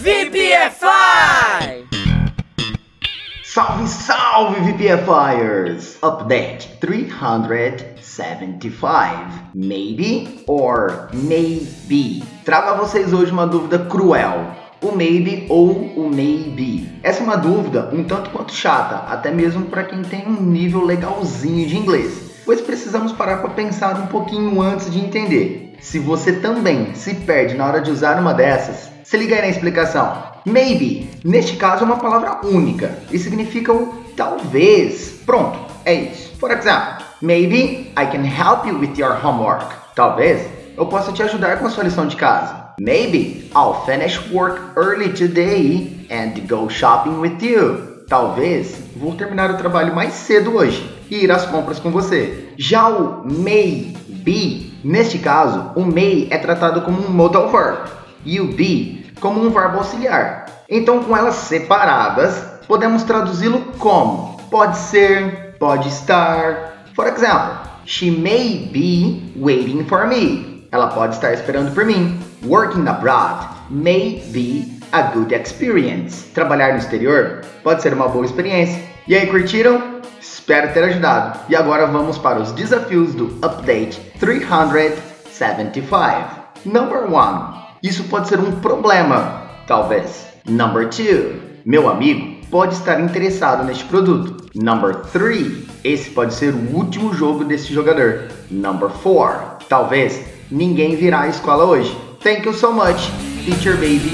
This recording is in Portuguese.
VPFI! Salve, salve VPFires! Update 375. Maybe or maybe? Trago a vocês hoje uma dúvida cruel. O maybe ou o maybe? Essa é uma dúvida um tanto quanto chata, até mesmo para quem tem um nível legalzinho de inglês, pois precisamos parar para pensar um pouquinho antes de entender. Se você também se perde na hora de usar uma dessas, se liga aí na explicação. Maybe, neste caso, é uma palavra única e significa o talvez. Pronto, é isso. For example, maybe I can help you with your homework. Talvez eu possa te ajudar com a sua lição de casa. Maybe I'll finish work early today and go shopping with you. Talvez vou terminar o trabalho mais cedo hoje e ir às compras com você. Já o may be, neste caso, o may é tratado como um modal verb e o be como um verbo auxiliar. Então, com elas separadas, podemos traduzi-lo como pode ser, pode estar. For example, she may be waiting for me. Ela pode estar esperando por mim. Working abroad may be a good experience. Trabalhar no exterior pode ser uma boa experiência. E aí, curtiram? Espero ter ajudado. E agora vamos para os desafios do Update 375. Number 1. Isso pode ser um problema, talvez. Number two, meu amigo pode estar interessado neste produto. Number three, esse pode ser o último jogo desse jogador. Number four, talvez ninguém virá à escola hoje. Thank you so much, teacher baby.